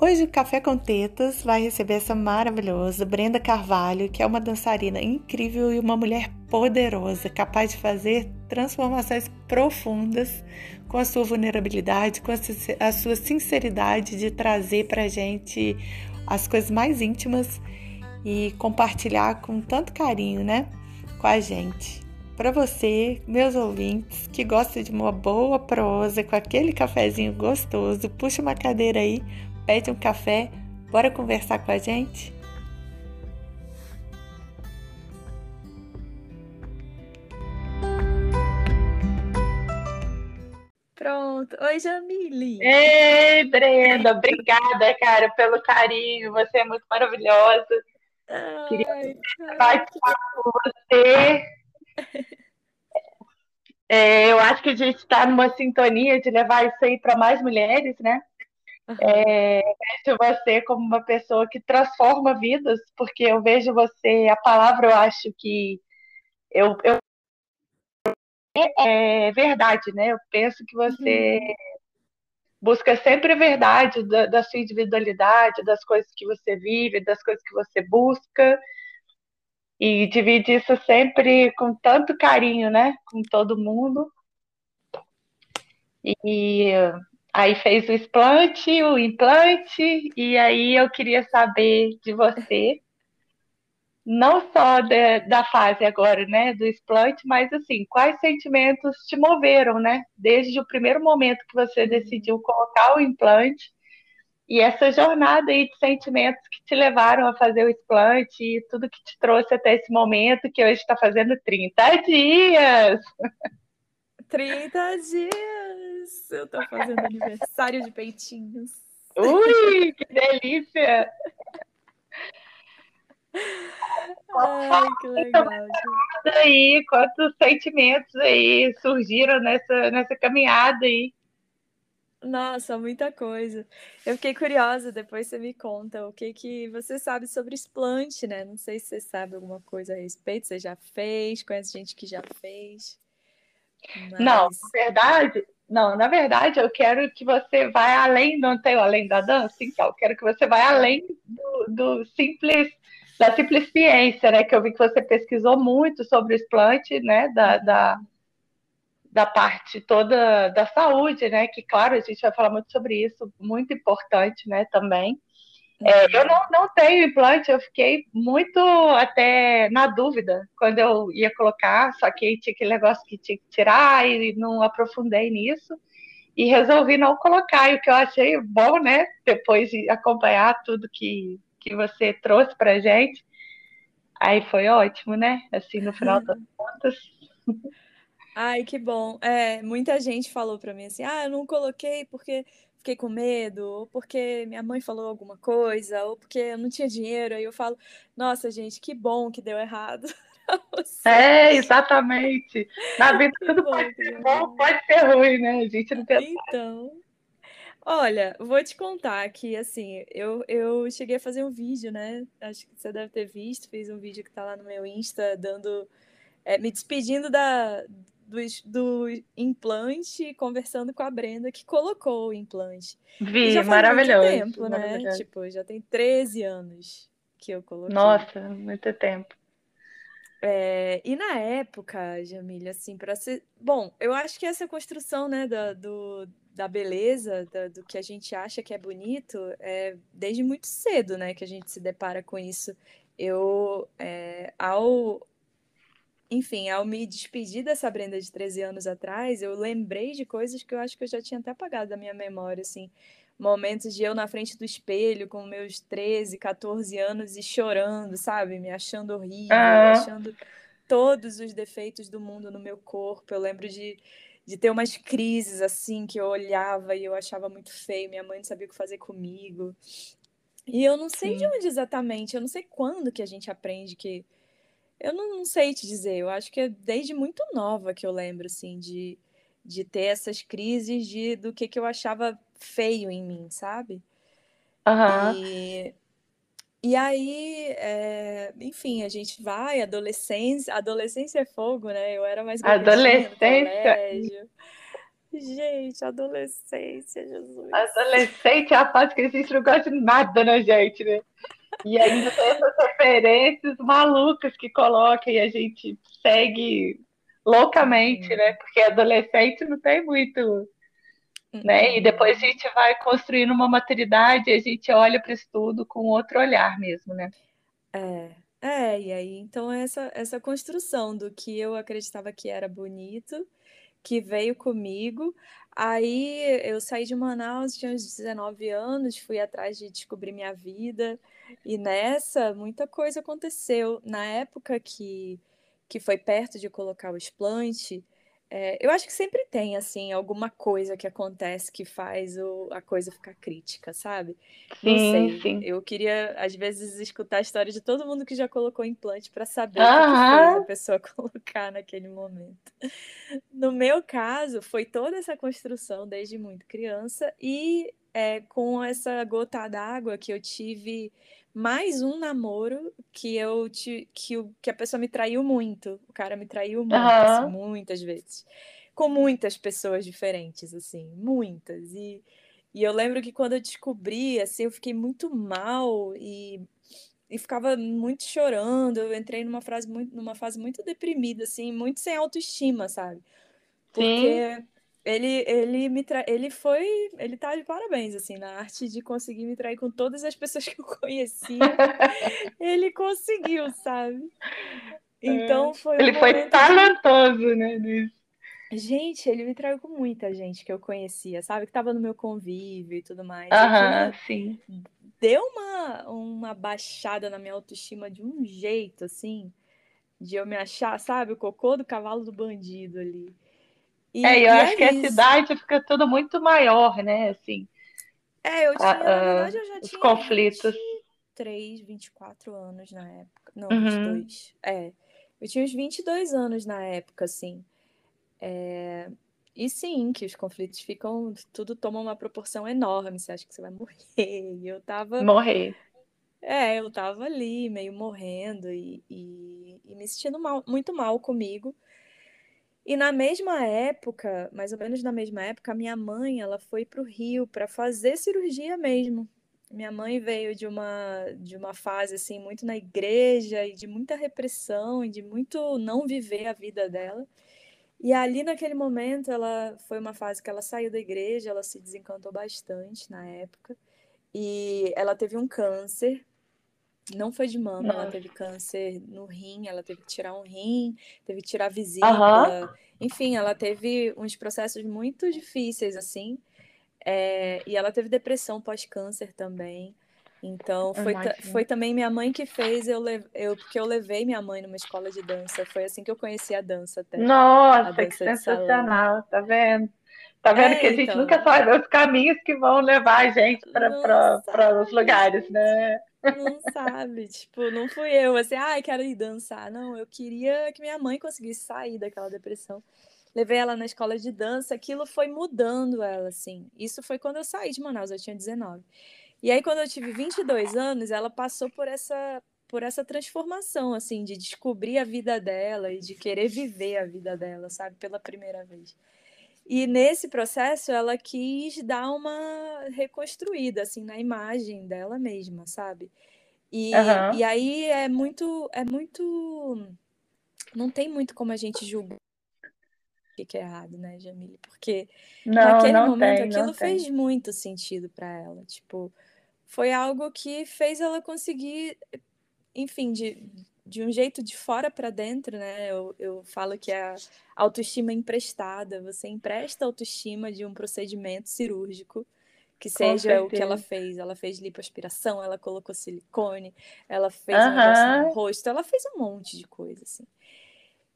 Hoje o Café com Tetas vai receber essa maravilhosa Brenda Carvalho, que é uma dançarina incrível e uma mulher poderosa, capaz de fazer transformações profundas com a sua vulnerabilidade, com a sua sinceridade de trazer para gente as coisas mais íntimas e compartilhar com tanto carinho, né, com a gente. Para você, meus ouvintes, que gosta de uma boa prosa com aquele cafezinho gostoso, puxa uma cadeira aí pede um café, bora conversar com a gente? Pronto. Oi, Jamile. Ei, Brenda, obrigada, cara, pelo carinho. Você é muito maravilhosa. Ai, Queria participar com você. É, eu acho que a gente está numa sintonia de levar isso aí para mais mulheres, né? É, vejo você como uma pessoa que transforma vidas, porque eu vejo você, a palavra eu acho que eu, eu é verdade, né? Eu penso que você uhum. busca sempre a verdade da, da, sua individualidade, das coisas que você vive, das coisas que você busca, e divide isso sempre com tanto carinho, né? Com todo mundo. E Aí fez o explante, o implante, e aí eu queria saber de você, não só de, da fase agora, né, do explante, mas assim, quais sentimentos te moveram, né, desde o primeiro momento que você decidiu colocar o implante e essa jornada aí de sentimentos que te levaram a fazer o explante e tudo que te trouxe até esse momento que hoje está fazendo 30 dias. 30 dias! Eu tô fazendo aniversário de peitinhos. Ui, que delícia! Ai, que legal. Aí, quantos sentimentos aí surgiram nessa, nessa caminhada aí? Nossa, muita coisa. Eu fiquei curiosa, depois você me conta o que que você sabe sobre explante, né? Não sei se você sabe alguma coisa a respeito, você já fez, conhece gente que já fez. Mas... Não, na verdade, não, na verdade, eu quero que você vá além, não tem além da dança, então, eu quero que você vá além do, do simples, da simples ciência, né? Que eu vi que você pesquisou muito sobre o explante, né? Da, da, da parte toda da saúde, né? Que, claro, a gente vai falar muito sobre isso, muito importante, né? Também. É, eu não, não tenho implante, eu fiquei muito até na dúvida quando eu ia colocar, só que tinha aquele negócio que tinha que tirar e não aprofundei nisso. E resolvi não colocar, e o que eu achei bom, né? Depois de acompanhar tudo que, que você trouxe pra gente. Aí foi ótimo, né? Assim, no final das contas. Ai, que bom. É, muita gente falou para mim assim: ah, eu não coloquei porque fiquei com medo, ou porque minha mãe falou alguma coisa, ou porque eu não tinha dinheiro. Aí eu falo, nossa, gente, que bom que deu errado. É, exatamente. Na vida que tudo bom, pode ser bom, pode ser ruim, né? A gente não tem. Então. Olha, vou te contar que, assim, eu, eu cheguei a fazer um vídeo, né? Acho que você deve ter visto, fiz um vídeo que tá lá no meu Insta, dando. É, me despedindo da, do, do implante conversando com a Brenda que colocou o implante. Vi, já maravilhoso. Muito tempo, né? Maravilhoso. Tipo, já tem 13 anos que eu coloquei. Nossa, muito tempo. É, e na época, Jamília, assim, para ser. Bom, eu acho que essa construção, né, da, do, da beleza, da, do que a gente acha que é bonito, é desde muito cedo, né, que a gente se depara com isso. Eu, é, ao enfim, ao me despedir dessa Brenda de 13 anos atrás, eu lembrei de coisas que eu acho que eu já tinha até apagado da minha memória, assim. Momentos de eu na frente do espelho com meus 13, 14 anos e chorando, sabe? Me achando horrível, ah. achando todos os defeitos do mundo no meu corpo. Eu lembro de, de ter umas crises, assim, que eu olhava e eu achava muito feio, minha mãe não sabia o que fazer comigo. E eu não sei Sim. de onde exatamente, eu não sei quando que a gente aprende que eu não, não, sei te dizer, eu acho que é desde muito nova que eu lembro, assim, de, de ter essas crises de, do que, que eu achava feio em mim, sabe? Uhum. E, e aí, é, enfim, a gente vai, adolescência, adolescência é fogo, né? Eu era mais adolescência. Gente, adolescência, Jesus. Adolescente é a fase que a gente não gosta de nada na gente, né? E ainda tem essas referências malucas que coloca e a gente segue loucamente, né? Porque adolescente não tem muito, né? E depois a gente vai construindo uma maturidade e a gente olha para isso tudo com outro olhar mesmo, né? É, é, e aí então essa essa construção do que eu acreditava que era bonito, que veio comigo. Aí eu saí de Manaus, tinha uns 19 anos, fui atrás de descobrir minha vida. E nessa, muita coisa aconteceu. Na época que, que foi perto de colocar o explante, é, eu acho que sempre tem, assim, alguma coisa que acontece que faz o, a coisa ficar crítica, sabe? Sim, sei. sim. Eu queria, às vezes, escutar a história de todo mundo que já colocou implante para saber o que, fez a pessoa colocar naquele momento. No meu caso, foi toda essa construção desde muito criança e é, com essa gota d'água que eu tive mais um namoro que eu ti- que, que a pessoa me traiu muito. O cara me traiu muito, assim, Aham. muitas vezes. Com muitas pessoas diferentes, assim, muitas. E, e eu lembro que quando eu descobri, assim, eu fiquei muito mal e, e ficava muito chorando. Eu entrei numa fase muito, numa fase muito deprimida, assim, muito sem autoestima, sabe? Sim. Ele, ele me tra... ele foi, ele tá de parabéns assim na arte de conseguir me trair com todas as pessoas que eu conhecia. Ele conseguiu, sabe? É. Então foi um Ele foi momento de talentoso, né, nisso. gente, ele me traiu com muita gente que eu conhecia, sabe? Que tava no meu convívio e tudo mais. Aham, sim. deu uma, uma baixada na minha autoestima de um jeito, assim, de eu me achar, sabe, o cocô do cavalo do bandido ali. É, E, e eu e acho é que a isso. cidade fica tudo muito maior, né? Assim, É, eu a- tinha, na a- verdade, eu já os tinha conflitos. 23, 24 anos na época. Não, Uhum, 22. É, eu tinha uns 22 anos na época, assim. É, E sim, que os conflitos ficam, tudo toma uma proporção enorme, você acha que você vai morrer. E eu tava, morrer. é, eu tava ali, meio morrendo e, e, e me sentindo mal, muito mal comigo. E na mesma época, mais ou menos na mesma época, minha mãe, ela foi para o Rio para fazer cirurgia mesmo. Minha mãe veio de uma de uma fase assim muito na igreja e de muita repressão e de muito não viver a vida dela. E ali naquele momento, ela foi uma fase que ela saiu da igreja, ela se desencantou bastante na época. E ela teve um câncer não foi de mama, ela Nossa. teve câncer no rim, ela teve que tirar um rim, teve que tirar vesícula, enfim, ela teve uns processos muito difíceis, assim, é, e ela teve depressão pós-câncer também. Então, foi, foi também minha mãe que fez, eu, eu, porque eu levei minha mãe numa escola de dança, foi assim que eu conheci a dança até, Nossa, que dança salão. sensacional, tá vendo? Tá vendo que É, a gente nunca então, sabe os caminhos que vão levar a gente não para os lugares, né? Não sabe, tipo, não fui eu, assim, ai, ah, quero ir dançar. Não, eu queria que minha mãe conseguisse sair daquela depressão. Levei ela na escola de dança, aquilo foi mudando ela, assim. Isso foi quando eu saí de Manaus, eu tinha 19. E aí, quando eu tive 22 anos, ela passou por essa, por essa transformação, assim, de descobrir a vida dela e de querer viver a vida dela, sabe, pela primeira vez. E nesse processo ela quis dar uma reconstruída assim na imagem dela mesma, sabe? E, Uhum. e aí é muito é muito não tem muito como a gente julgar o que é errado, né, Jamile? Porque Não, naquele não momento tem, aquilo tem. fez muito sentido para ela, tipo, foi algo que fez ela conseguir, enfim, de, de um jeito de fora para dentro, né? Eu, eu falo que é a autoestima emprestada. Você empresta autoestima de um procedimento cirúrgico, que Com seja o que ela fez. Ela fez lipoaspiração, ela colocou silicone, ela fez um negócio no rosto, ela fez um monte de coisa, assim.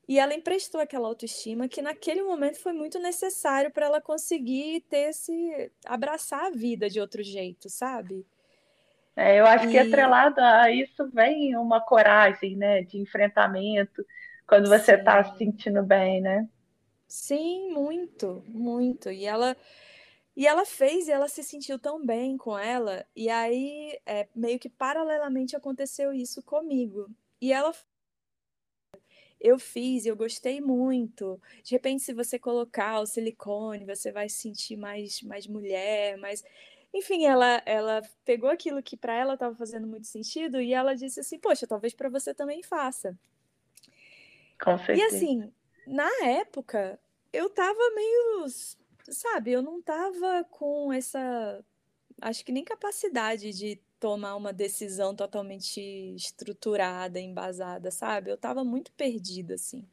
E ela emprestou aquela autoestima que naquele momento foi muito necessário para ela conseguir ter esse abraçar a vida de outro jeito, sabe? É, eu acho que E atrelado a isso vem uma coragem, né, de enfrentamento, quando você está se sentindo bem, né? sim, muito, muito. E ela e ela fez e ela se sentiu tão bem com ela. E aí, é, meio que paralelamente aconteceu isso comigo. E ela eu fiz, eu gostei muito. De repente, se você colocar o silicone, você vai se sentir mais, mais mulher, mais. Enfim, ela, ela pegou aquilo que para ela estava fazendo muito sentido e ela disse assim: Poxa, talvez para você também faça. Com certeza. E assim, na época, eu tava meio. Sabe, eu não tava com essa. Acho que nem capacidade de tomar uma decisão totalmente estruturada, embasada, sabe? Eu estava muito perdida, assim.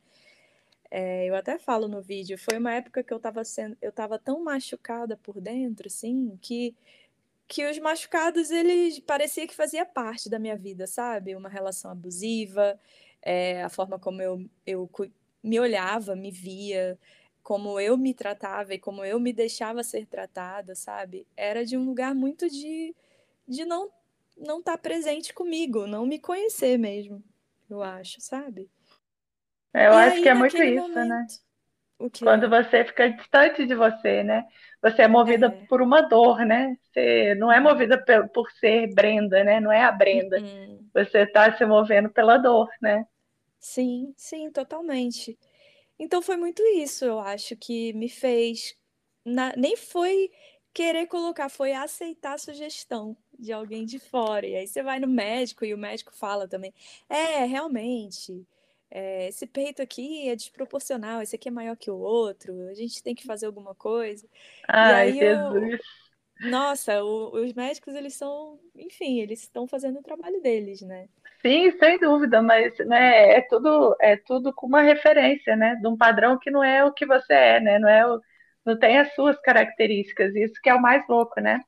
É, eu até falo no vídeo, foi uma época que eu estava sendo, eu estava tão machucada por dentro, assim, que que os machucados eles parecia que fazia parte da minha vida, sabe? Uma relação abusiva, é, a forma como eu, eu me olhava, me via, como eu me tratava e como eu me deixava ser tratada, sabe? Era de um lugar muito de, de não não estar tá presente comigo, não me conhecer mesmo, eu acho, sabe? É, eu e acho aí, que é muito isso, né? momento... né? Quando você fica distante de você, né? Você é movida é. por uma dor, né? Você não é movida por ser Brenda, né? Não é a Brenda. Uhum. Você está se movendo pela dor, né? Sim, sim, totalmente. Então foi muito isso, eu acho, que me fez. Na... Nem foi querer colocar, foi aceitar a sugestão de alguém de fora. E aí você vai no médico e o médico fala também: é, realmente, é, esse peito aqui é desproporcional, esse aqui é maior que o outro, a gente tem que fazer alguma coisa. Ai, e aí Jesus. Eu, nossa, o, os médicos, eles são, enfim, eles estão fazendo o trabalho deles, né? Sim, sem dúvida, mas né, é tudo é tudo com uma referência, né, de um padrão que não é o que você é, né, não é o, não tem as suas características, isso que é o mais louco, né?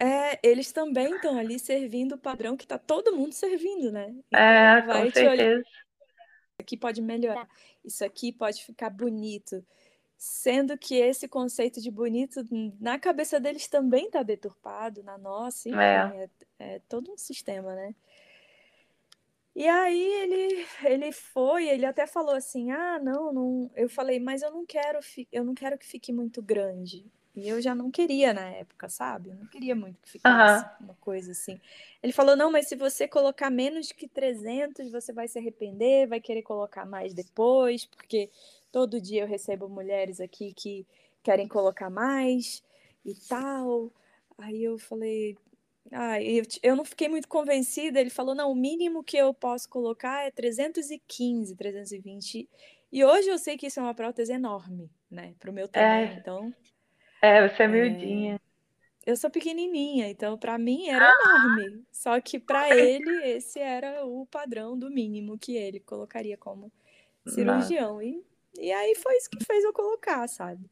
É, eles também estão ali servindo o padrão que está todo mundo servindo, né? Então, é, vai com certeza. Olhar, aqui pode melhorar, isso aqui pode ficar bonito. Sendo que esse conceito de bonito na cabeça deles também está deturpado, na nossa, enfim, é. É, é todo um sistema, né? E aí ele, ele foi, ele até falou assim: "Ah, não, não". Eu falei: "Mas eu não quero, eu não quero que fique muito grande". E eu já não queria na época, sabe? Eu não queria muito que ficasse uhum. uma coisa assim. Ele falou: "Não, mas se você colocar menos que 300, você vai se arrepender, vai querer colocar mais depois, porque todo dia eu recebo mulheres aqui que querem colocar mais e tal". Aí eu falei: ah, eu, eu não fiquei muito convencida. Ele falou: não, o mínimo que eu posso colocar é 315, 320. E hoje eu sei que isso é uma prótese enorme, né? Para o meu tamanho. É, então. É, você é miudinha. É, eu sou pequenininha, então para mim era enorme. Só que para ele, esse era o padrão do mínimo que ele colocaria como cirurgião. E, e aí foi isso que fez eu colocar, sabe?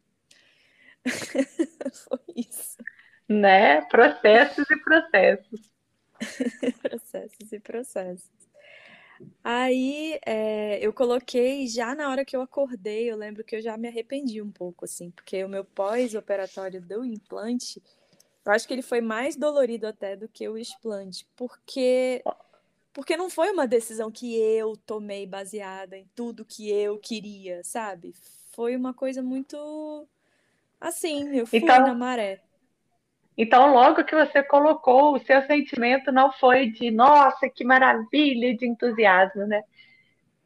foi isso né? Processos e processos. processos e processos. Aí é, eu coloquei já na hora que eu acordei, eu lembro que eu já me arrependi um pouco, assim, porque o meu pós-operatório do implante, eu acho que ele foi mais dolorido até do que o explante, porque porque não foi uma decisão que eu tomei baseada em tudo que eu queria, sabe? Foi uma coisa muito assim, eu fui então, na maré. Então, logo que você colocou, o seu sentimento não foi de nossa, que maravilha, de entusiasmo, né?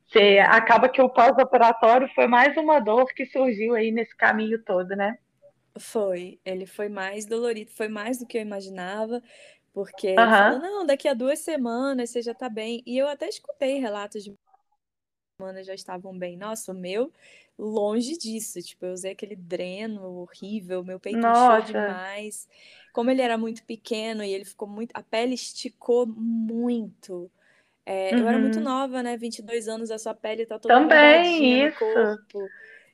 Você acaba que o pós-operatório foi mais uma dor que surgiu aí nesse caminho todo, né? Foi, ele foi mais dolorido, foi mais do que eu imaginava, porque uhum. falou, não, daqui a duas semanas você já tá bem. E eu até escutei relatos de semanas já estavam bem. Nossa, o meu longe disso. Tipo, eu usei aquele dreno horrível, meu peito Nossa. inchou demais. Como ele era muito pequeno e ele ficou muito. A pele esticou muito. É, uhum. Eu era muito uhum. nova, né? 22 anos, a sua pele tá toda Também, isso. no corpo.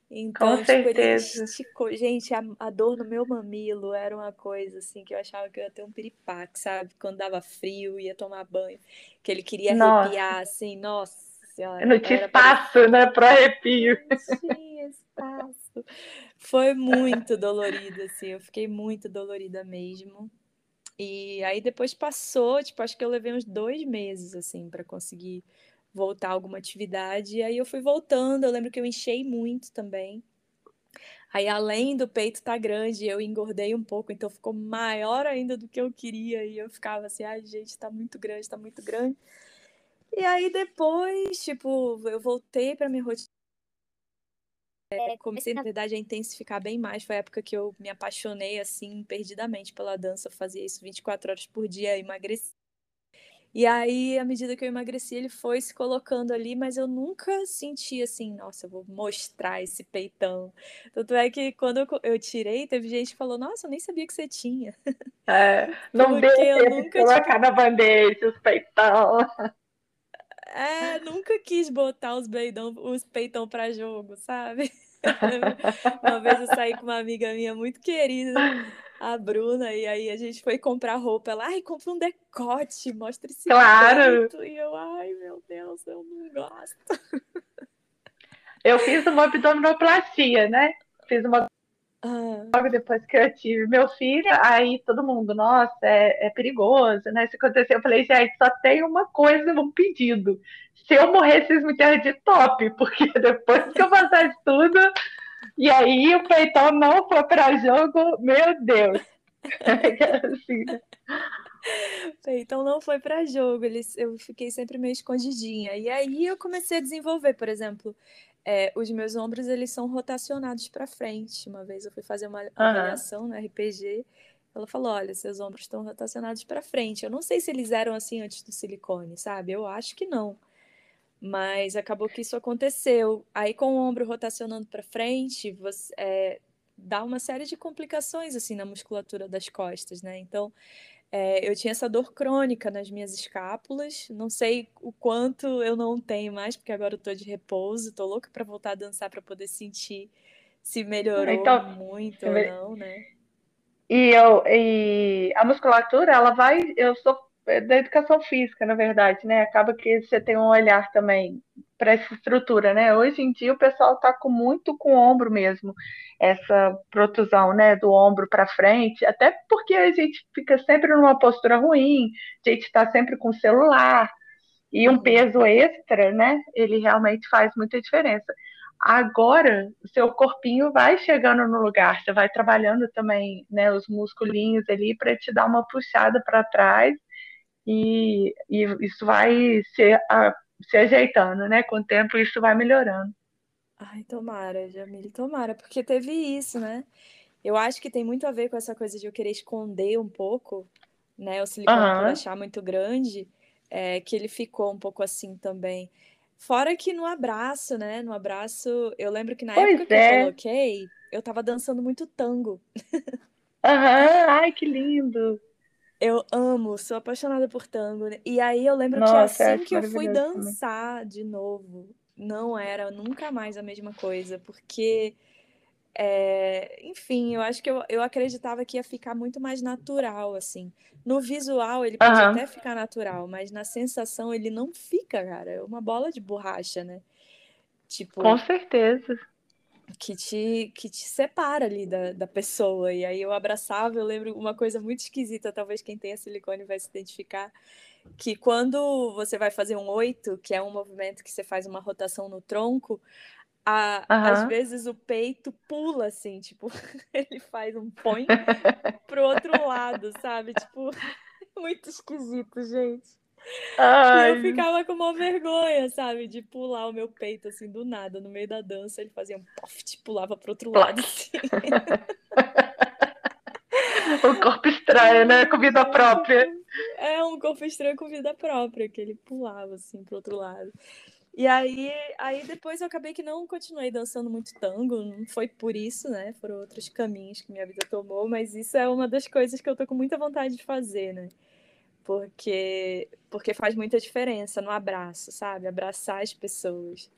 Então, Com tipo, certeza. ele esticou. Gente, a, a, dor no meu mamilo era uma coisa assim que eu achava que eu ia ter um piripaque, sabe? Quando dava frio, ia tomar banho, que ele queria arrepiar, assim, nossa senhora. Eu não tinha espaço, pra... né, pro arrepio. Não tinha espaço. Foi muito dolorido, assim, eu fiquei muito dolorida mesmo. E aí depois passou, tipo, acho que eu levei uns dois meses, assim, para conseguir voltar a alguma atividade. E aí eu fui voltando, eu lembro que eu enchei muito também. Aí, além do peito estar tá grande, eu engordei um pouco, então ficou maior ainda do que eu queria. E eu ficava assim, ai, gente, tá muito grande, tá muito grande. E aí depois, tipo, eu voltei para minha rotina. É, comecei, na verdade, a intensificar bem mais. Foi a época que eu me apaixonei, assim, perdidamente pela dança. Eu fazia isso 24 horas por dia, emagreci. E aí, à medida que eu emagreci, ele foi se colocando ali, mas eu nunca senti assim, nossa, eu vou mostrar esse peitão. Tanto é que quando eu, eu tirei, teve gente que falou, nossa, eu nem sabia que você tinha. É, não deu tempo de colocar tipo... na bandeja os peitão. É, nunca quis botar os peitão, os peitão para jogo, sabe? Uma vez eu saí com uma amiga minha muito querida, a Bruna, e aí a gente foi comprar roupa. Ela, ai, compra um decote, mostra esse claro. peito. E eu, ai, meu Deus, eu não gosto. Eu fiz uma abdominoplastia, né? Fiz uma ah. logo depois que eu tive meu filho, aí todo mundo, nossa, é, é perigoso, né? Isso aconteceu, eu falei, gente, só tem uma coisa, um pedido. Se eu morrer, vocês me deram de top, porque depois que eu passar de tudo, e aí o peitão não foi para jogo, meu Deus. assim, né? Peitão não foi para jogo, eu fiquei sempre meio escondidinha. E aí eu comecei a desenvolver, por exemplo, é, os meus ombros eles são rotacionados para frente. Uma vez eu fui fazer uma avaliação uhum. no RPG, ela falou: olha, seus ombros estão rotacionados para frente. Eu não sei se eles eram assim antes do silicone, sabe? Eu acho que não. Mas acabou que isso aconteceu. Aí, com o ombro rotacionando para frente, você, é, dá uma série de complicações assim na musculatura das costas, né? Então, é, eu tinha essa dor crônica nas minhas escápulas. Não sei o quanto eu não tenho mais, porque agora eu tô de repouso. Tô louca para voltar a dançar para poder sentir se melhorou então, muito ou não, né? E, eu, e a musculatura, ela vai. Eu sou da educação física, na verdade, né? Acaba que você tem um olhar também para essa estrutura, né? Hoje em dia o pessoal está com muito com o ombro mesmo, essa protusão, né, do ombro para frente, até porque a gente fica sempre numa postura ruim, a gente está sempre com o celular e um uhum. peso extra, né? Ele realmente faz muita diferença. Agora, o seu corpinho vai chegando no lugar, você vai trabalhando também, né, os musculinhos ali para te dar uma puxada para trás e, e isso vai se, a, se ajeitando, né? Com o tempo isso vai melhorando. Ai, tomara, Jamile, tomara, porque teve isso, né? Eu acho que tem muito a ver com essa coisa de eu querer esconder um pouco, né? O silicone uhum. por achar muito grande, é, que ele ficou um pouco assim também. Fora que no abraço, né? No abraço, eu lembro que na pois época é. que eu é. coloquei, eu tava dançando muito tango. Aham, uhum. ai, que lindo. Eu amo, sou apaixonada por tango. Né? E aí eu lembro Nossa, que assim que eu fui dançar também. de novo, não era nunca mais a mesma coisa, porque, é, enfim, eu acho que eu, eu acreditava que ia ficar muito mais natural, assim. No visual ele pode uhum. até ficar natural, mas na sensação ele não fica, cara. É uma bola de borracha, né? Tipo, Com certeza que te, que te separa ali da, da pessoa. E aí eu abraçava, eu lembro uma coisa muito esquisita, talvez quem tenha silicone vai se identificar, que quando você vai fazer um oito, que é um movimento que você faz uma rotação no tronco, a, uhum. às vezes o peito pula assim, tipo, ele faz um põe pro outro lado, sabe? Tipo, muito esquisito, gente. Ai. E eu ficava com uma vergonha, sabe? De pular o meu peito, assim, do nada, no meio da dança. Ele fazia um poft, pulava pro outro lado, assim. o corpo estranho, né? Com vida própria. É, um corpo estranho com vida própria, que ele pulava, assim, pro outro lado. E aí, aí depois eu acabei que não continuei dançando muito tango, não foi por isso, né? Foram outros caminhos que minha vida tomou, mas isso é uma das coisas que eu tô com muita vontade de fazer, né? Porque porque faz muita diferença no abraço, sabe? Abraçar as pessoas.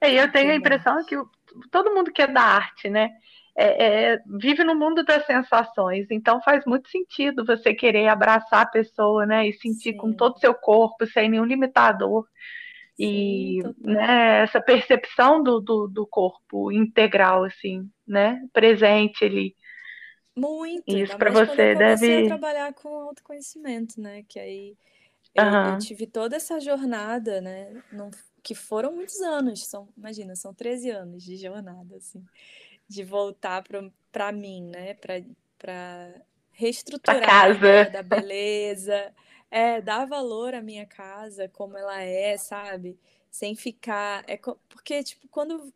É, eu tenho a impressão que todo mundo que é da arte, né? É, é, vive no mundo das sensações, então faz muito sentido você querer abraçar a pessoa, né? E sentir Sim. com todo o seu corpo, sem nenhum limitador. E né, essa percepção do, do, do, corpo integral, assim, né? Presente ali. Muito. Isso para você deve. trabalhar com autoconhecimento, né? Que aí eu, uhum. eu tive toda essa jornada, né? Não, que foram muitos anos. São, imagina, são 13 anos de jornada, assim, de voltar para mim, né? Para reestruturar a da beleza. é, dar valor à minha casa como ela é, sabe? Sem ficar. É, porque, tipo, quando,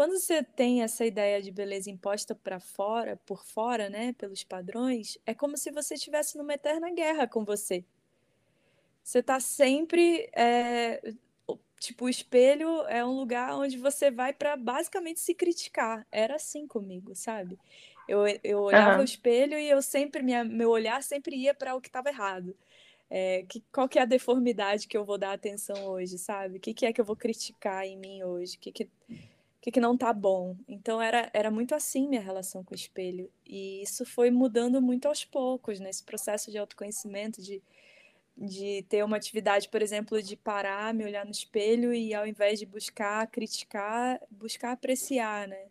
quando você tem essa ideia de beleza imposta para fora, por fora, né? Pelos padrões, é como se você estivesse numa eterna guerra com você. Você tá sempre. É, tipo, o espelho é um lugar onde você vai para basicamente se criticar. Era assim comigo, sabe? Eu, eu olhava uhum. o espelho e eu sempre, minha, meu olhar sempre ia para o que estava errado. É, que, qual que é a deformidade que eu vou dar atenção hoje, sabe? O que, que é que eu vou criticar em mim hoje? O que, que, que, que não tá bom? Então era, era muito assim minha relação com o espelho. E isso foi mudando muito aos poucos, nesse processo de autoconhecimento, de, de ter uma atividade, por exemplo, de parar, me olhar no espelho e ao invés de buscar criticar, buscar apreciar, né?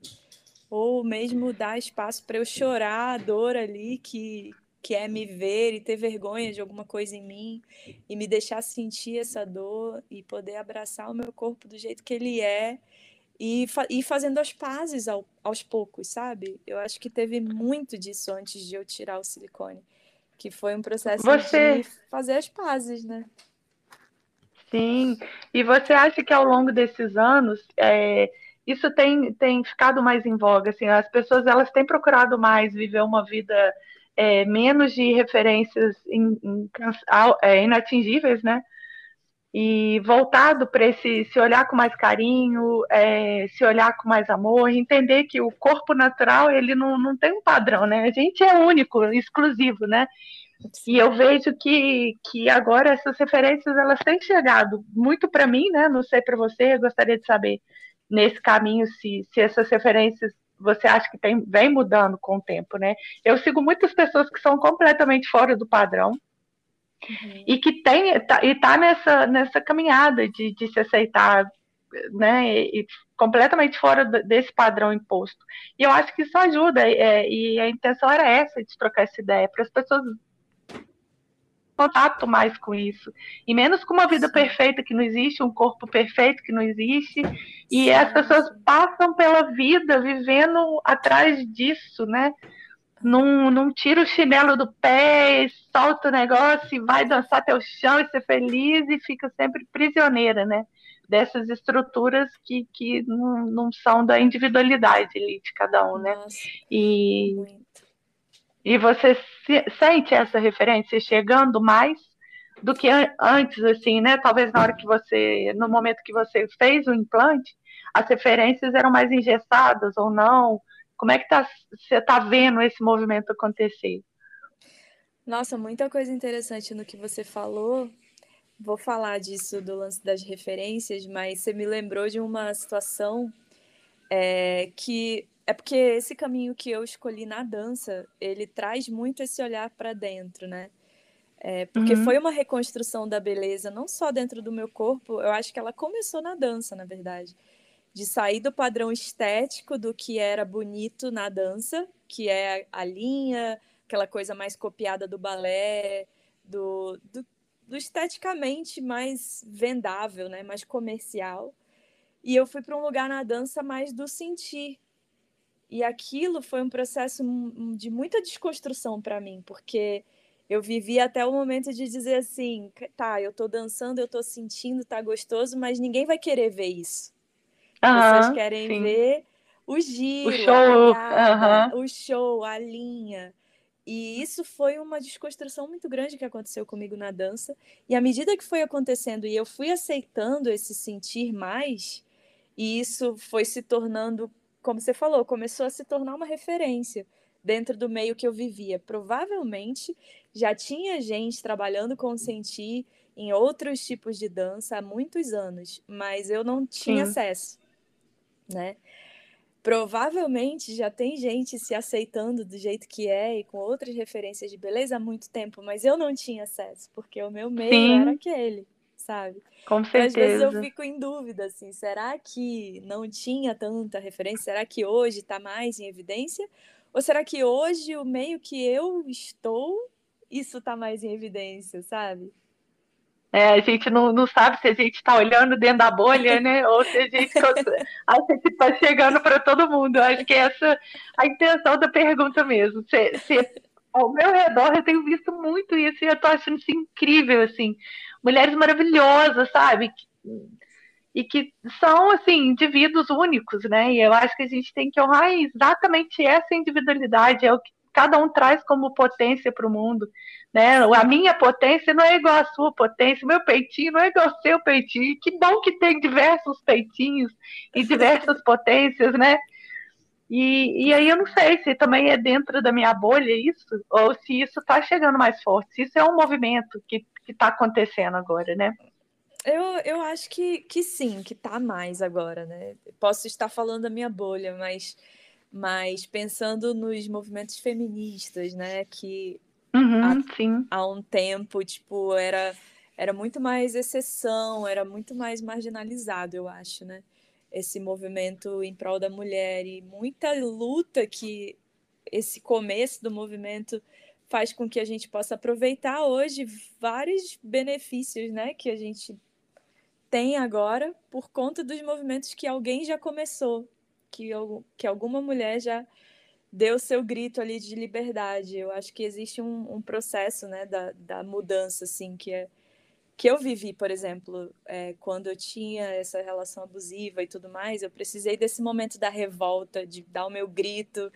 Ou mesmo dar espaço para eu chorar a dor ali que, que é me ver e ter vergonha de alguma coisa em mim e me deixar sentir essa dor e poder abraçar o meu corpo do jeito que ele é e fa ir fazendo as pazes ao, aos poucos, sabe? Eu acho que teve muito disso antes de eu tirar o silicone, que foi um processo você... de fazer as pazes, né? Sim, e você acha que ao longo desses anos é, isso tem, tem ficado mais em voga? Assim, as pessoas elas têm procurado mais viver uma vida é, menos de referências in, in, é, inatingíveis, né? E voltado para esse se olhar com mais carinho, é, se olhar com mais amor, entender que o corpo natural ele não, não tem um padrão, né? A gente é único, exclusivo, né? E eu vejo que, que agora essas referências elas têm chegado muito para mim, né? Não sei para você, eu gostaria de saber nesse caminho se, se essas referências você acha que tem, vem mudando com o tempo, né? Eu sigo muitas pessoas que são completamente fora do padrão uhum. e que tem tá, e tá nessa nessa caminhada de, de se aceitar, né? E, e completamente fora desse padrão imposto. E eu acho que isso ajuda é, e a intenção era essa de trocar essa ideia para as pessoas contato mais com isso. E menos com uma vida Sim. perfeita que não existe, um corpo perfeito que não existe. E Sim. as pessoas passam pela vida vivendo atrás disso, né? Não, não tira o chinelo do pé, solta o negócio e vai dançar até o chão e ser feliz e fica sempre prisioneira, né? Dessas estruturas que, que não, não são da individualidade de cada um, né? Nossa, e, muito. E você se, sente essa referência chegando mais do que an antes, assim, né? Talvez na hora que você, no momento que você fez o implante, as referências eram mais engessadas ou não? Como é que tá, você está vendo esse movimento acontecer? Nossa, muita coisa interessante no que você falou. Vou falar disso do lance das referências, mas você me lembrou de uma situação é, que é porque esse caminho que eu escolhi na dança, ele traz muito esse olhar para dentro, né? É, porque uhum. foi uma reconstrução da beleza, não só dentro do meu corpo, eu acho que ela começou na dança, na verdade. De sair do padrão estético do que era bonito na dança, que é a linha, aquela coisa mais copiada do balé, do, do, do esteticamente mais vendável, né? mais comercial. E eu fui para um lugar na dança mais do sentir, e aquilo foi um processo de muita desconstrução para mim, porque eu vivi até o momento de dizer assim, tá, eu tô dançando, eu tô sentindo, tá gostoso, mas ninguém vai querer ver isso. As pessoas querem sim. ver o giro, o show, pegada, o show, a linha. E isso foi uma desconstrução muito grande que aconteceu comigo na dança. E à medida que foi acontecendo e eu fui aceitando esse sentir mais, e isso foi se tornando como você falou, começou a se tornar uma referência dentro do meio que eu vivia. Provavelmente já tinha gente trabalhando com sentir em outros tipos de dança há muitos anos, mas eu não tinha Sim. acesso, né? Provavelmente já tem gente se aceitando do jeito que é e com outras referências de beleza há muito tempo, mas eu não tinha acesso, porque o meu meio Sim. era aquele sabe? Com certeza. às vezes eu fico em dúvida, assim, será que não tinha tanta referência? Será que hoje está mais em evidência? Ou será que hoje, o meio que eu estou, isso está mais em evidência, sabe? É, a gente não, não sabe se a gente está olhando dentro da bolha, né? Ou se a gente está chegando para todo mundo. Eu acho que essa é a intenção da pergunta mesmo. Se, se ao meu redor eu tenho visto muito isso e eu tô achando isso incrível, assim. Mulheres maravilhosas, sabe? E que são, assim, indivíduos únicos, né? E eu acho que a gente tem que honrar exatamente essa individualidade, é o que cada um traz como potência para o mundo. Né? A minha potência não é igual à sua potência, meu peitinho não é igual ao seu peitinho. Que bom que tem diversos peitinhos e diversas potências, né? E, e aí eu não sei se também é dentro da minha bolha isso, ou se isso está chegando mais forte, se isso é um movimento que está acontecendo agora, né? Eu, eu acho que, que sim, que está mais agora, né? Posso estar falando da minha bolha, mas, mas pensando nos movimentos feministas, né? Que uhum, há, há um tempo, tipo, era, era muito mais exceção, era muito mais marginalizado, eu acho, né? esse movimento em prol da mulher e muita luta que esse começo do movimento faz com que a gente possa aproveitar hoje vários benefícios, né, que a gente tem agora por conta dos movimentos que alguém já começou, que, que alguma mulher já deu seu grito ali de liberdade. Eu acho que existe um, um processo, né, da, da mudança, assim, que é que eu vivi, por exemplo, é, quando eu tinha essa relação abusiva e tudo mais, eu precisei desse momento da revolta, de dar o meu grito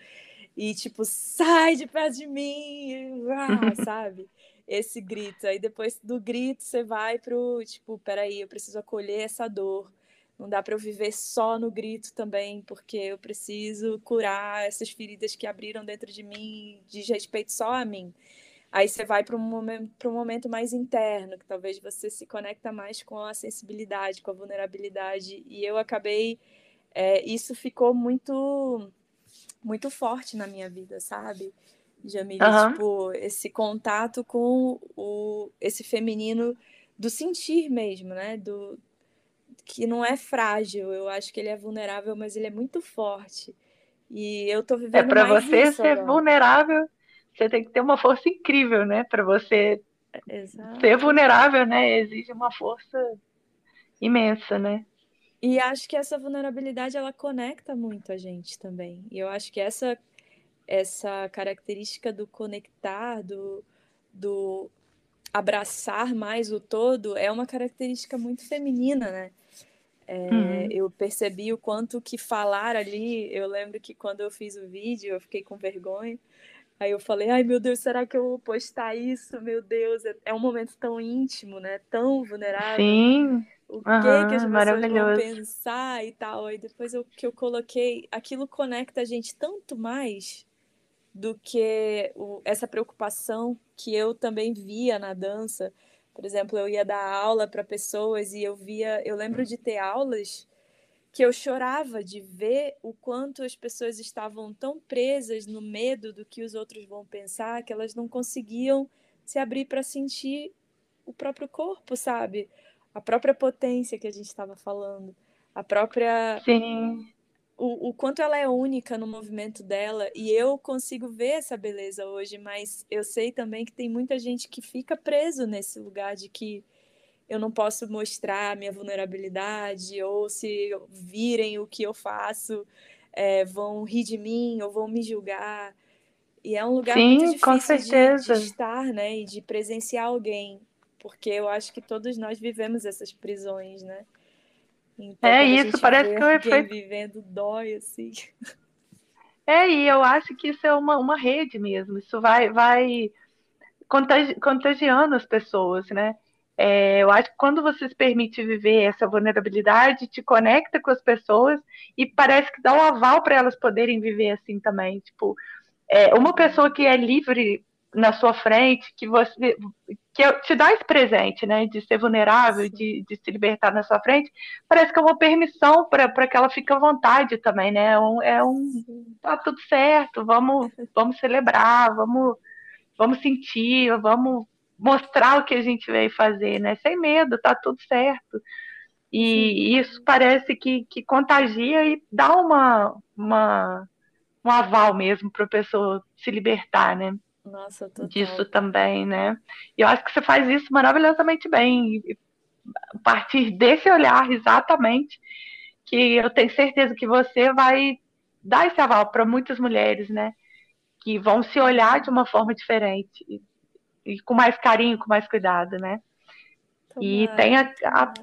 e tipo, sai de perto de mim, sabe? Esse grito. Aí depois do grito você vai pro, tipo, peraí, eu preciso acolher essa dor. Não dá para eu viver só no grito também, porque eu preciso curar essas feridas que abriram dentro de mim, diz respeito só a mim. Aí você vai para um momento, um momento mais interno, que talvez você se conecta mais com a sensibilidade, com a vulnerabilidade. E eu acabei. É, isso ficou muito muito forte na minha vida, sabe? Jamile, uhum. tipo, esse contato com o, esse feminino do sentir mesmo, né? Do, que não é frágil, eu acho que ele é vulnerável, mas ele é muito forte. E eu tô é vivendo É para você ser agora. vulnerável você tem que ter uma força incrível, né? Para você Exato. ser vulnerável, né? Exige uma força imensa, né? E acho que essa vulnerabilidade ela conecta muito a gente também. E eu acho que essa essa característica do conectar, do, do abraçar mais o todo, é uma característica muito feminina, né? É, uhum. Eu percebi o quanto que falar ali. Eu lembro que quando eu fiz o vídeo, eu fiquei com vergonha, Aí eu falei, ai meu Deus, será que eu vou postar isso? Meu Deus, é, é um momento tão íntimo, né? Tão vulnerável. Sim. O que, uhum, que as pessoas vão pensar e tal. Aí depois eu, que eu coloquei, aquilo conecta a gente tanto mais do que o, essa preocupação que eu também via na dança. Por exemplo, eu ia dar aula para pessoas e eu via, eu lembro de ter aulas que eu chorava de ver o quanto as pessoas estavam tão presas no medo do que os outros vão pensar que elas não conseguiam se abrir para sentir o próprio corpo, sabe? A própria potência que a gente estava falando, a própria Sim. O, o quanto ela é única no movimento dela e eu consigo ver essa beleza hoje, mas eu sei também que tem muita gente que fica preso nesse lugar de que eu não posso mostrar minha vulnerabilidade, ou se virem o que eu faço, é, vão rir de mim ou vão me julgar. E é um lugar Sim, muito difícil de, de, estar, né? E de presenciar alguém, porque eu acho que todos nós vivemos essas prisões, né? Então, é isso, parece que o efeito vivendo dói assim. É, e eu acho que isso é uma, uma rede mesmo. Isso vai vai contagi contagiando as pessoas, né? É, eu acho que quando você se permite viver essa vulnerabilidade, te conecta com as pessoas e parece que dá um aval para elas poderem viver assim também. Tipo, é, uma pessoa que é livre na sua frente, que você que te dá esse presente, né, de ser vulnerável, de, de se libertar na sua frente, parece que é uma permissão para que ela fique à vontade também, né? É um, é um tá tudo certo, vamos vamos celebrar, vamos vamos sentir, vamos mostrar o que a gente veio fazer, né? Sem medo, tá tudo certo. E isso parece que, que contagia e dá uma, uma um aval mesmo para a pessoa se libertar, né? Nossa. Disso também, né? E eu acho que você faz isso maravilhosamente bem. A partir desse olhar, exatamente, que eu tenho certeza que você vai dar esse aval para muitas mulheres, né? que vão se olhar de uma forma diferente e, e com mais carinho, com mais cuidado, né? Tomara, e tem a, a,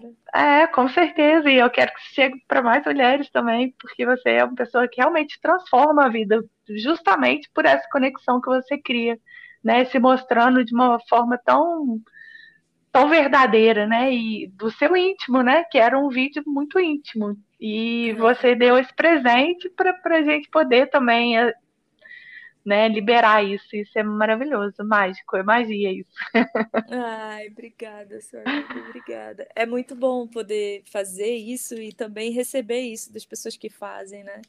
É, com certeza. E eu quero que chegue para mais mulheres também, porque você é uma pessoa que realmente transforma a vida, justamente por essa conexão que você cria, né? Se mostrando de uma forma tão tão verdadeira, né? E do seu íntimo, né? Que era um vídeo muito íntimo. E você deu esse presente para a gente poder também eh, né, liberar isso. Isso é maravilhoso, mágico, é magia isso. Ai, obrigada, amiga, obrigada. É muito bom poder fazer isso e também receber isso das pessoas que fazem, né?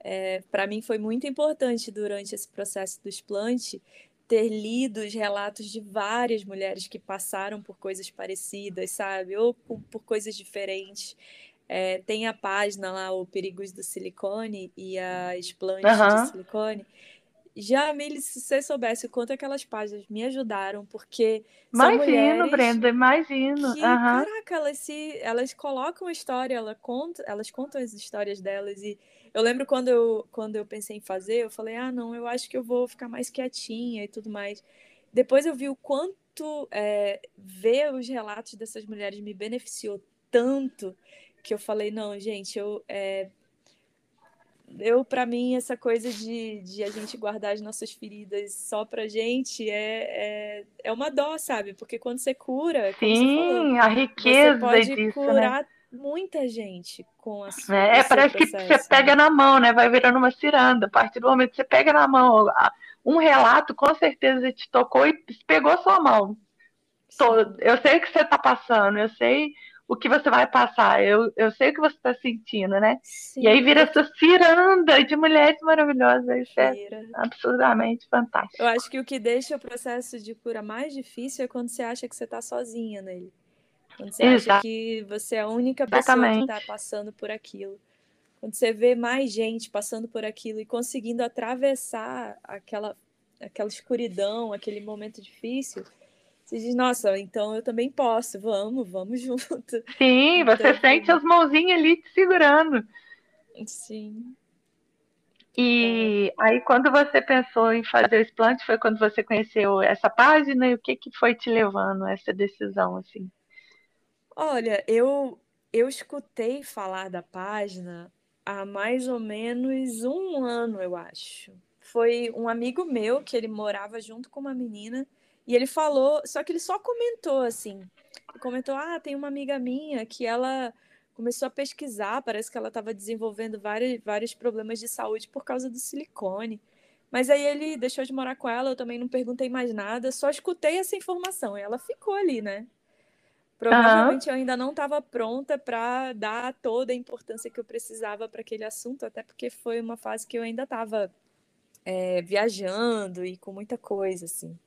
É, para mim foi muito importante durante esse processo do explante ter lido os relatos de várias mulheres que passaram por coisas parecidas, sabe? Ou por, por coisas diferentes. É, tem a página lá, o Perigos do Silicone e a Explante uhum. de Silicone. Já, Mili, se você soubesse o quanto aquelas páginas me ajudaram, porque. Imagino, Brenda, imagino. Que, uhum. Caraca, elas, se, elas colocam a história, elas contam, elas contam as histórias delas. E eu lembro quando eu, quando eu pensei em fazer, eu falei, ah, não, eu acho que eu vou ficar mais quietinha e tudo mais. Depois eu vi o quanto é, ver os relatos dessas mulheres me beneficiou tanto que eu falei, não, gente, eu. É, eu, para mim, essa coisa de, de a gente guardar as nossas feridas só pra gente é, é, é uma dó, sabe? Porque quando você cura, Sim, falou, a riqueza você pode disso, né? curar né? muita gente com a sua É, parece processo, que você pega né? na mão, né? Vai virando uma ciranda. A partir do momento que você pega na mão, um relato com certeza te tocou e pegou sua mão. Eu sei o que você está passando, eu sei o que você vai passar, eu, eu sei o que você está sentindo, né? Sim. E aí vira essa ciranda de mulheres maravilhosas. Isso é absurdamente fantástico. Eu acho que o que deixa o processo de cura mais difícil é quando você acha que você está sozinha nele. Quando você Exato. acha que você é a única pessoa Exatamente. que está passando por aquilo. Quando você vê mais gente passando por aquilo e conseguindo atravessar aquela, aquela escuridão, aquele momento difícil, você diz, nossa, então eu também posso, vamos, vamos junto. Sim, então, você sente as mãozinhas ali te segurando. Sim. E é. aí, quando você pensou em fazer o explante, foi quando você conheceu essa página e o que, que foi te levando a essa decisão, assim? Olha, eu, eu escutei falar da página há mais ou menos um ano, eu acho. Foi um amigo meu que ele morava junto com uma menina e ele falou, só que ele só comentou assim. Comentou: "Ah, tem uma amiga minha que ela começou a pesquisar, parece que ela estava desenvolvendo vários, vários problemas de saúde por causa do silicone. Mas aí ele deixou de morar com ela, eu também não perguntei mais nada, só escutei essa informação e ela ficou ali, né? Provavelmente uhum. eu ainda não estava pronta para dar toda a importância que eu precisava para aquele assunto, até porque foi uma fase que eu ainda estava é, viajando e com muita coisa, assim.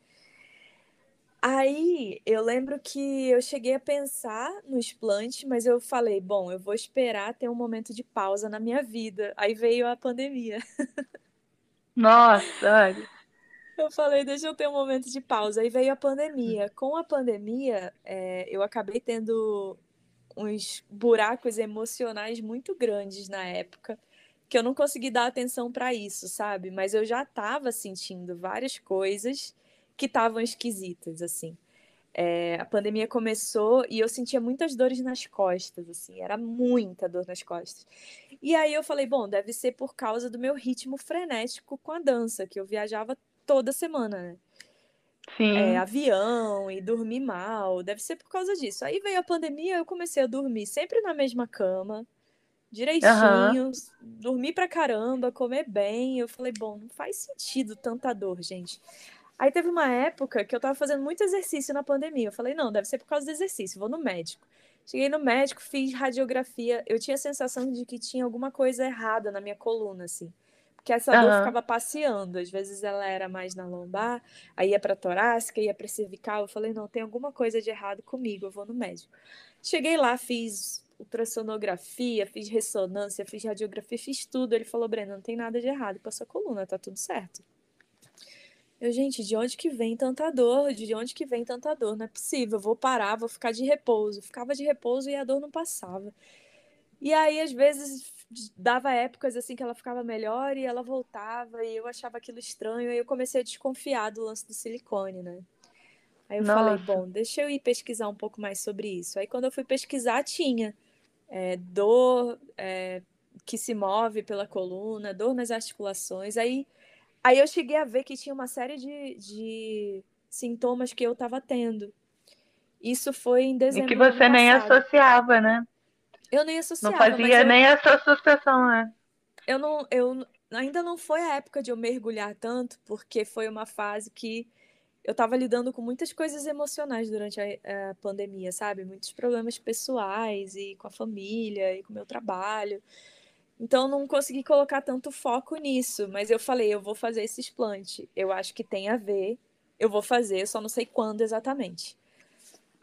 Aí eu lembro que eu cheguei a pensar no explante, mas eu falei, bom, eu vou esperar ter um momento de pausa na minha vida. Aí veio a pandemia. Nossa, olha. Eu falei, deixa eu ter um momento de pausa. Aí veio a pandemia. Com a pandemia, é, eu acabei tendo uns buracos emocionais muito grandes na época, que eu não consegui dar atenção para isso, sabe? Mas eu já estava sentindo várias coisas que estavam esquisitas, assim. É, a pandemia começou e eu sentia muitas dores nas costas, assim, era muita dor nas costas. E aí eu falei, bom, deve ser por causa do meu ritmo frenético com a dança, que eu viajava toda semana, né? Sim. É, avião e dormir mal, deve ser por causa disso. Aí veio a pandemia, eu comecei a dormir sempre na mesma cama, direitinho, uhum. dormir pra caramba, comer bem. Eu falei, bom, não faz sentido tanta dor, gente. Aí teve uma época que eu tava fazendo muito exercício na pandemia. Eu falei, não, deve ser por causa do exercício, vou no médico. Cheguei no médico, fiz radiografia. Eu tinha a sensação de que tinha alguma coisa errada na minha coluna, assim. Porque essa uhum. dor ficava passeando. Às vezes ela era mais na lombar, aí ia pra torácica, ia pra cervical. Eu falei, não, tem alguma coisa de errado comigo, eu vou no médico. Cheguei lá, fiz ultrassonografia, fiz ressonância, fiz radiografia, fiz tudo. Ele falou, Breno, não tem nada de errado com a sua coluna, tá tudo certo. Eu, gente, de onde que vem tanta dor? De onde que vem tanta dor? Não é possível. Eu vou parar, vou ficar de repouso. Ficava de repouso e a dor não passava. E aí, às vezes, dava épocas assim que ela ficava melhor e ela voltava e eu achava aquilo estranho. Aí eu comecei a desconfiar do lance do silicone, né? Aí eu Nossa. falei, bom, deixa eu ir pesquisar um pouco mais sobre isso. Aí quando eu fui pesquisar, tinha é, dor é, que se move pela coluna, dor nas articulações. Aí, aí eu cheguei a ver que tinha uma série de, de sintomas que eu estava tendo. Isso foi em dezembro. E que você nem associava, né? Eu nem associava. Não fazia eu... nem essa associação, né? Eu não, eu ainda não foi a época de eu mergulhar tanto, porque foi uma fase que eu estava lidando com muitas coisas emocionais durante a, a, pandemia, sabe? Muitos problemas pessoais e com a família e com o meu trabalho. Então não consegui colocar tanto foco nisso, mas eu falei, eu vou fazer esse explante. Eu acho que tem a ver. Eu vou fazer, só não sei quando exatamente.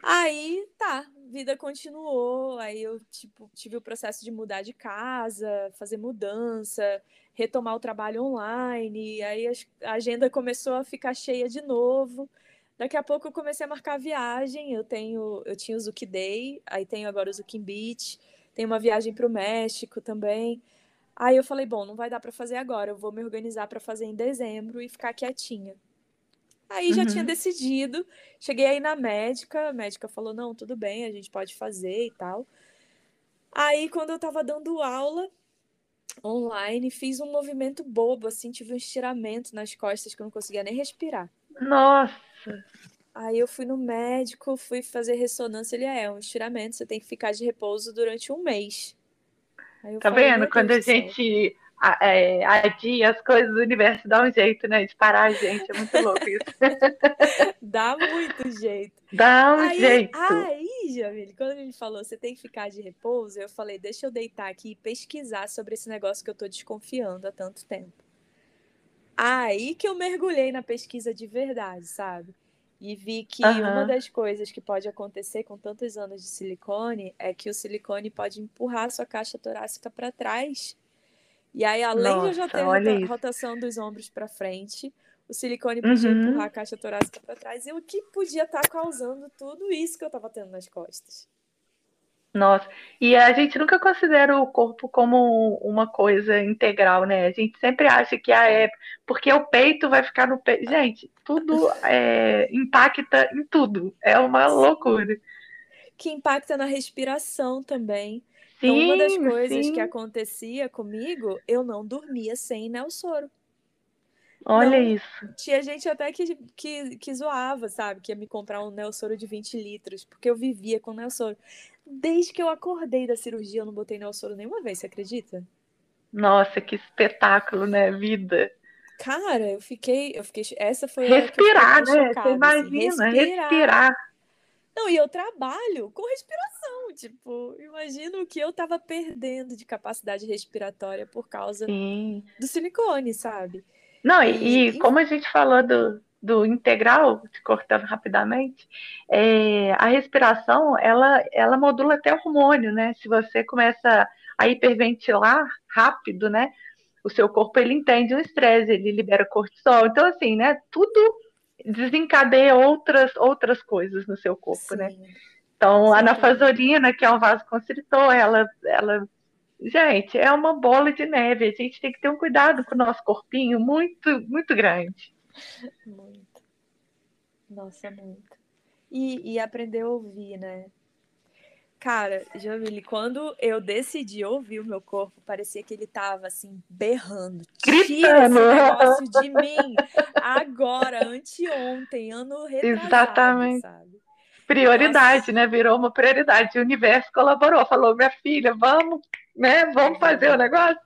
Aí, tá, vida continuou. Aí eu tipo, tive o processo de mudar de casa, fazer mudança, retomar o trabalho online. Aí a agenda começou a ficar cheia de novo. Daqui a pouco eu comecei a marcar viagem. Eu tenho, eu tinha o Zuki Day, aí tenho agora o Zuki Beach, tenho uma viagem para o México também. Aí eu falei, bom, não vai dar para fazer agora. Eu vou me organizar para fazer em dezembro e ficar quietinha. Aí já tinha uhum. decidido. Cheguei aí na médica, a médica falou: não, tudo bem, a gente pode fazer e tal. Aí, quando eu tava dando aula online, fiz um movimento bobo, assim, tive um estiramento nas costas que eu não conseguia nem respirar. Nossa! Aí eu fui no médico, fui fazer ressonância. Ele é, é um estiramento, você tem que ficar de repouso durante um mês. tá falei, vendo? Quando a gente é, adia as coisas, o universo dá um jeito, né? De parar a gente. É muito louco isso. dá muito jeito. Dá um aí, jeito. Aí, Jamile, quando ele falou você tem que ficar de repouso, eu falei, deixa eu deitar aqui e pesquisar sobre esse negócio que eu tô desconfiando há tanto tempo. Aí que eu mergulhei na pesquisa de verdade, sabe? E vi que uhum. uma das coisas que pode acontecer com tantos anos de silicone é que o silicone pode empurrar a sua caixa torácica para trás e aí, além Nossa, de eu já ter a rotação dos ombros para frente, o silicone podia uhum. empurrar a caixa torácica para trás. E o que podia estar tá causando tudo isso que eu estava tendo nas costas? Nossa, e a gente nunca considera o corpo como uma coisa integral, né? A gente sempre acha que ah, é porque o peito vai ficar no peito. Gente, tudo é, impacta em tudo. É uma loucura. Que impacta na respiração também. Então, sim, uma das coisas sim. que acontecia comigo, eu não dormia sem Nelsoro. Olha não, isso. Tinha gente até que, que, que zoava, sabe? Que ia me comprar um Nelsoro de 20 litros, porque eu vivia com Nelsoro. Desde que eu acordei da cirurgia, eu não botei Nelsoro nenhuma vez, você acredita? Nossa, que espetáculo, né? Vida. Cara, eu fiquei, eu fiquei. Essa foi respirar, né? Chocada, você imagina, assim, respirar. respirar. Não, e eu trabalho com respiração, tipo, imagino o que eu tava perdendo de capacidade respiratória por causa Sim. do silicone, sabe? Não, e, e, como a gente falou do, do integral, te cortando rapidamente, é, a respiração, ela, ela modula até o hormônio, né? Se você começa a hiperventilar rápido, né? O seu corpo, ele entende um estresse, ele libera cortisol. Então, assim, né? Tudo desencadeia outras, outras coisas no seu corpo, né? Sim. né? Então, Sim. a nafasolina, que é um vasoconstritor, ela, ela. Gente, é uma bola de neve. A gente tem que ter um cuidado com o nosso corpinho muito, muito grande. Muito. Nossa, muito. E, e aprender a ouvir, né? Cara, Jamile, quando eu decidi ouvir o meu corpo, parecia que ele tava assim, berrando. Tira esse negócio de mim agora, anteontem, ano retrasado, Exatamente. sabe? Prioridade, Nossa. né? Virou uma prioridade. O universo colaborou, falou, minha filha, vamos, né? Vamos fazer o negócio.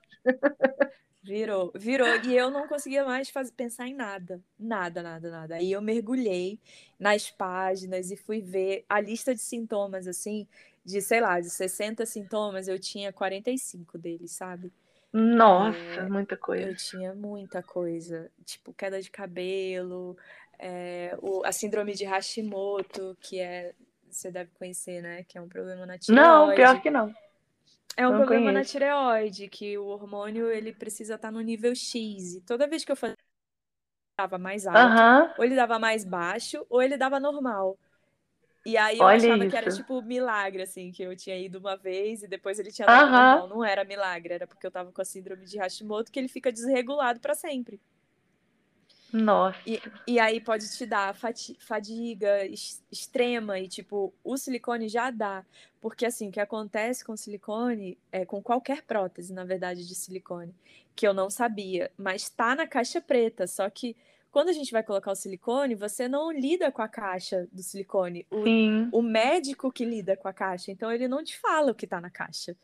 Virou, virou. E eu não conseguia mais fazer, pensar em nada. Nada, nada, nada. Aí eu mergulhei nas páginas e fui ver a lista de sintomas, assim, de, sei lá, de 60 sintomas, eu tinha 45 deles, sabe? Nossa, é, muita coisa. Eu tinha muita coisa. Tipo, queda de cabelo, é, o, a síndrome de Hashimoto, que é. Você deve conhecer, né? Que é um problema na tireoide. Não, pior que não. É um não problema conheço. na tireoide, que o hormônio ele precisa estar no nível X. E toda vez que eu fazia, dava mais alto, ou ele dava mais baixo, ou ele dava normal. E aí eu Olha achava isso. que era tipo milagre, assim, que eu tinha ido uma vez e depois ele tinha dado normal. Não era milagre, era porque eu tava com a síndrome de Hashimoto que ele fica desregulado pra sempre. Nossa. E, e aí pode te dar fadiga ex- extrema e, tipo, o silicone já dá. Porque, assim, o que acontece com silicone, é com qualquer prótese, na verdade, de silicone, que eu não sabia, mas tá na caixa preta. Só que quando a gente vai colocar o silicone, você não lida com a caixa do silicone. O, Sim. o médico que lida com a caixa, então ele não te fala o que tá na caixa.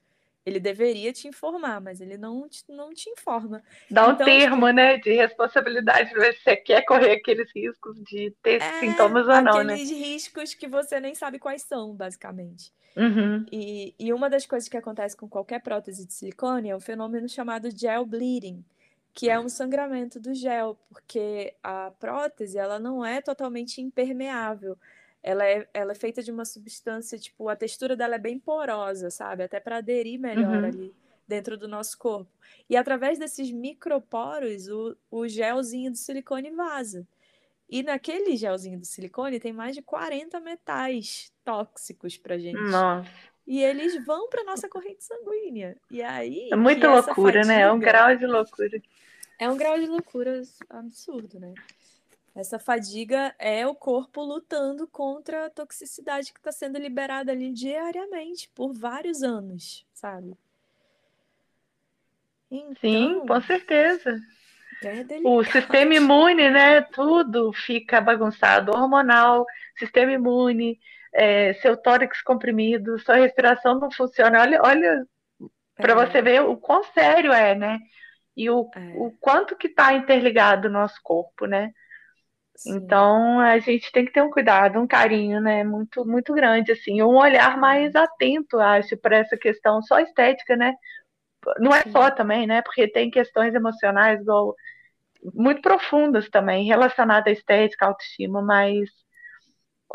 Ele deveria te informar, mas ele não te, não te informa. Dá um Então, termo, né, de responsabilidade, ver se você quer correr aqueles riscos de ter É, sintomas ou não, né? aqueles riscos que você nem sabe quais são, basicamente. Uhum. E, e uma das coisas que acontece com qualquer prótese de silicone é um fenômeno chamado gel bleeding, que é um sangramento do gel, porque a prótese ela não é totalmente impermeável. Ela é, ela é feita de uma substância, tipo, a textura dela é bem porosa, sabe? Até para aderir melhor Uhum. ali dentro do nosso corpo. E através desses microporos, o, o gelzinho do silicone vaza. E naquele gelzinho do silicone tem mais de 40 metais tóxicos pra gente. Nossa. E eles vão pra nossa corrente sanguínea. E aí É muita loucura, né? É um grau de loucura. é um grau de loucura absurdo, né? Essa fadiga é o corpo lutando contra a toxicidade que está sendo liberada ali diariamente por vários anos, sabe? Sim, Então, com certeza. é O sistema imune, né? Tudo fica bagunçado. Hormonal, sistema imune, é, seu tórax comprimido, sua respiração não funciona. Olha, olha para É, você ver o quão sério é, né? E o, é, o quanto que está interligado o nosso corpo, né? Sim, Então a gente tem que ter um cuidado, um carinho, né? Muito, muito grande, assim, um olhar mais atento, acho, para essa questão só estética, né? Não é só Sim, também, né? Porque tem questões emocionais igual, muito profundas também, relacionadas à estética, à autoestima, mas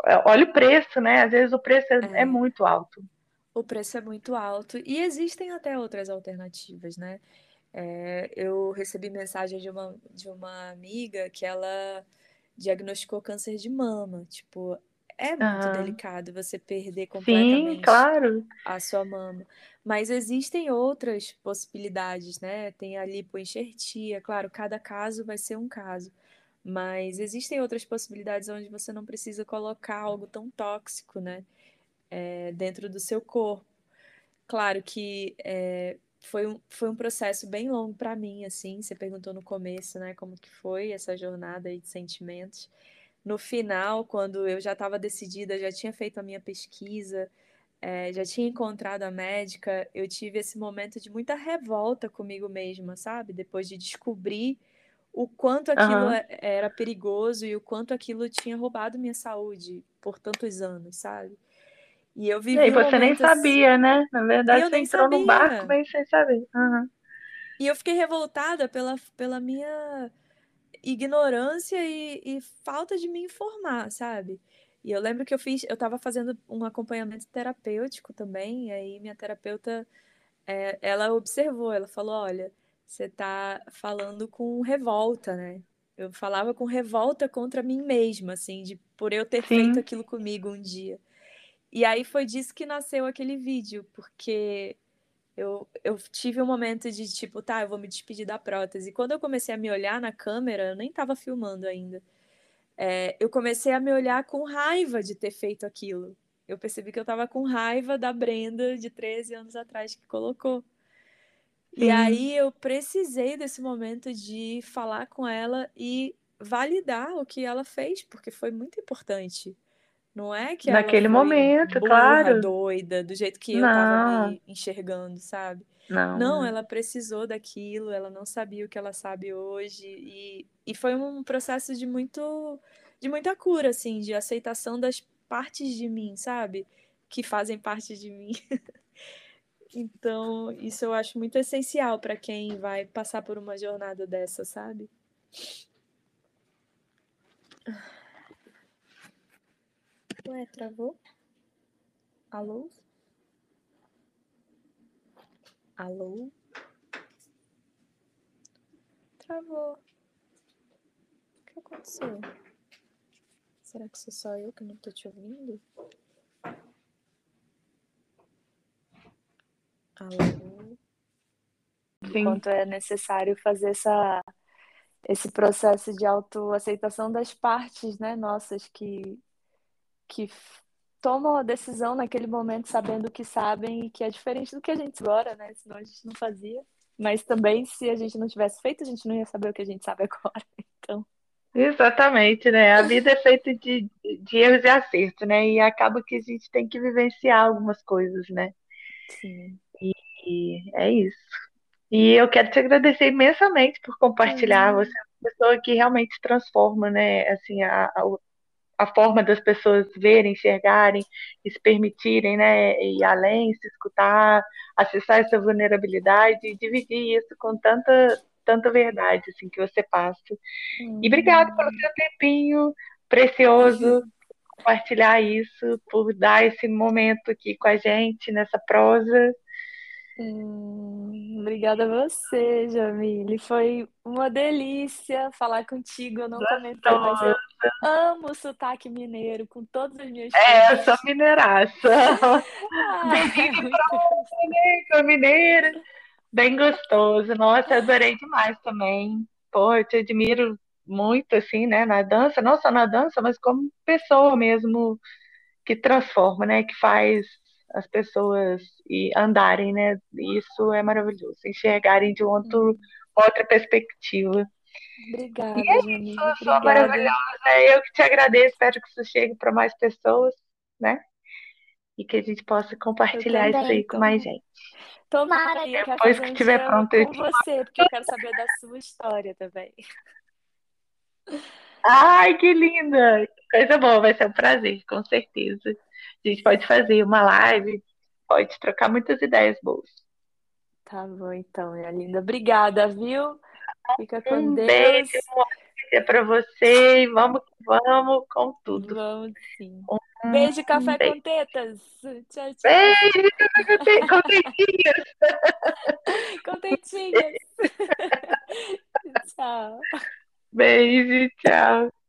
é, olha o preço, né? Às vezes o preço é, é é. muito alto. O preço é muito alto e existem até outras alternativas, né? É, eu recebi mensagem de uma, de uma amiga que ela diagnosticou câncer de mama. Tipo, é muito Aham. delicado você perder Sim, completamente claro. a sua mama. Mas existem outras possibilidades, né? Tem a lipoenxertia, claro, cada caso vai ser um caso. Mas existem outras possibilidades onde você não precisa colocar algo tão tóxico, né? é, dentro do seu corpo. Claro que é, foi um, foi um processo bem longo para mim, assim. Você perguntou no começo, né, como que foi essa jornada aí de sentimentos. No final, quando eu já estava decidida, já tinha feito a minha pesquisa, é, já tinha encontrado a médica, eu tive esse momento de muita revolta comigo mesma, sabe? Depois de descobrir o quanto aquilo é- era perigoso e o quanto aquilo tinha roubado minha saúde por tantos anos, sabe? E eu E vivi aí um você nem momento assim. sabia, né? Na E verdade, eu você entrou num barco, sabia. mas sem saber. Aham. E eu fiquei revoltada pela, pela minha ignorância e, e falta de me informar, sabe? E eu lembro que eu fiz, eu estava fazendo um acompanhamento terapêutico também, e aí minha terapeuta, é, ela observou, ela falou, olha, você tá falando com revolta, né? Eu falava com revolta contra mim mesma, assim, de por eu ter feito Sim. aquilo comigo um dia. E aí foi disso que nasceu aquele vídeo, porque eu, eu tive um momento de tipo, tá, eu vou me despedir da prótese. E quando eu comecei a me olhar na câmera, eu nem tava filmando ainda. é, eu comecei a me olhar com raiva de ter feito aquilo. Eu percebi que eu tava com raiva da Brenda de 13 anos atrás que colocou. E aí eu precisei desse momento de falar com ela e validar o que ela fez, porque foi muito importante. Não é que ela Naquele momento, burra, claro. doida, do jeito que eu tava Não, me enxergando, sabe? não. Não, é. ela precisou daquilo, ela não sabia o que ela sabe hoje. E, e foi um processo de muito, de muita cura, assim, de aceitação das partes de mim, sabe? Que fazem parte de mim. Então, isso eu acho muito essencial para quem vai passar por uma jornada dessa, sabe? Ué, travou? Alô? Alô? Travou. O que aconteceu? Será que sou só eu que não tô te ouvindo? Alô? Enquanto é necessário fazer essa, esse processo de autoaceitação das partes, né, nossas que, que tomam a decisão naquele momento sabendo o que sabem e que é diferente do que a gente agora, né? Senão a gente não fazia. Mas também, se a gente não tivesse feito, a gente não ia saber o que a gente sabe agora. Então. Exatamente, né? A vida é feita de, de erros e acertos, né? E acaba que a gente tem que vivenciar algumas coisas, né? Sim. E, e é isso. E eu quero te agradecer imensamente por compartilhar. Uhum. Você é uma pessoa que realmente transforma, né? Assim, a, a, a forma das pessoas verem, enxergarem se permitirem, né, ir além, se escutar, acessar essa vulnerabilidade e dividir isso com tanta tanta verdade assim que você passa. Hum. E obrigado pelo seu tempinho precioso compartilhar isso, por dar esse momento aqui com a gente nessa prosa. Hum, obrigada a você, Jamile. Foi uma delícia falar contigo. Eu não comentei, mas eu amo o sotaque mineiro com todas as minhas É, eu sou mineiraça. Bem muito... mineira. Bem gostoso. Nossa, adorei demais também. Pô, eu te admiro muito, assim, né, na dança. Não só na dança, mas como pessoa mesmo que transforma, né, que faz as pessoas e andarem, né? Isso é maravilhoso, enxergarem de outro, hum. outra perspectiva. Obrigada, e é isso, Obrigada. sua maravilhosa. Eu que te agradeço, espero que isso chegue para mais pessoas, né? E que a gente possa compartilhar isso aí com mais gente. Tomara, e depois que estiver pronto com você, porque eu quero saber da sua história também. Ai, que linda! Coisa boa, vai ser um prazer, com certeza. A gente pode fazer uma live, pode trocar muitas ideias boas. Tá bom, então, minha linda. Obrigada, viu? Fica com um Deus. Beijo, para você. Vamos, vamos com tudo. Vamos sim. Um beijo, café beijo. com tetas. Tchau, tchau. Beijo, com tetinhas. com tetinhas. tchau. Beijo, tchau.